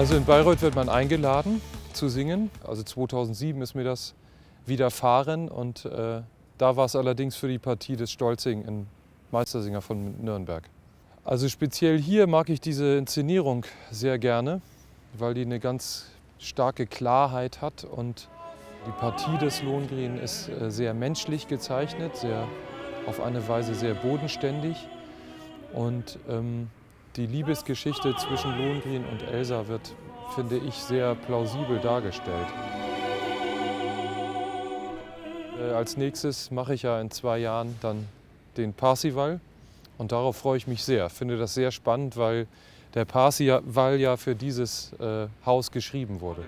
Also in Bayreuth wird man eingeladen zu singen. Also 2007 ist mir das widerfahren und äh, da war es allerdings für die Partie des Stolzing in Meistersinger von Nürnberg. Also speziell hier mag ich diese Inszenierung sehr gerne, weil die eine ganz starke Klarheit hat und die Partie des Lohengrin ist äh, sehr menschlich gezeichnet, sehr, auf eine Weise sehr bodenständig und ähm, die Liebesgeschichte zwischen Lohengrin und Elsa wird, finde ich, sehr plausibel dargestellt. Äh, als nächstes mache ich ja in zwei Jahren dann den Parsival und darauf freue ich mich sehr. Finde das sehr spannend, weil der Parsival ja für dieses äh, Haus geschrieben wurde.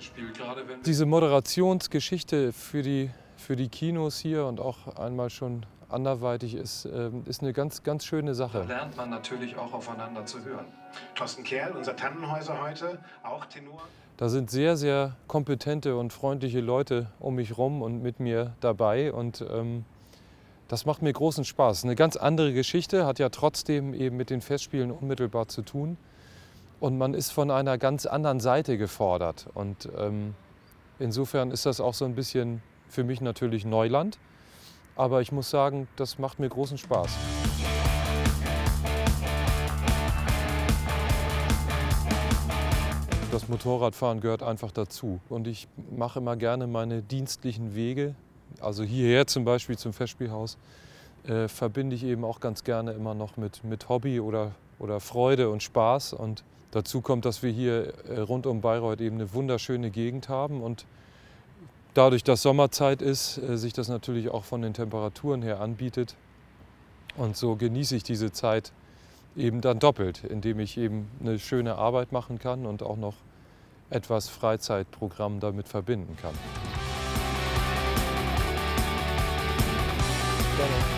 Diese Moderationsgeschichte für die, für die Kinos hier und auch einmal schon anderweitig ist, ähm, ist eine ganz, ganz schöne Sache. Da lernt man natürlich auch aufeinander zu hören. Thorsten Kerl, unser Tannenhäuser heute, auch Tenor. Da sind sehr, sehr kompetente und freundliche Leute um mich rum und mit mir dabei. Und ähm, das macht mir großen Spaß. Eine ganz andere Geschichte, hat ja trotzdem eben mit den Festspielen unmittelbar zu tun. Und man ist von einer ganz anderen Seite gefordert. Und ähm, insofern ist das auch so ein bisschen für mich natürlich Neuland. Aber ich muss sagen, das macht mir großen Spaß. Das Motorradfahren gehört einfach dazu. Und ich mache immer gerne meine dienstlichen Wege. Also hierher zum Beispiel zum Festspielhaus äh, verbinde ich eben auch ganz gerne immer noch mit, mit Hobby oder, oder Freude und Spaß. Und dazu kommt, dass wir hier äh, rund um Bayreuth eben eine wunderschöne Gegend haben und dadurch, dass Sommerzeit ist, äh, sich das natürlich auch von den Temperaturen her anbietet. Und so genieße ich diese Zeit eben dann doppelt, indem ich eben eine schöne Arbeit machen kann und auch noch etwas Freizeitprogramm damit verbinden kann. Gerne.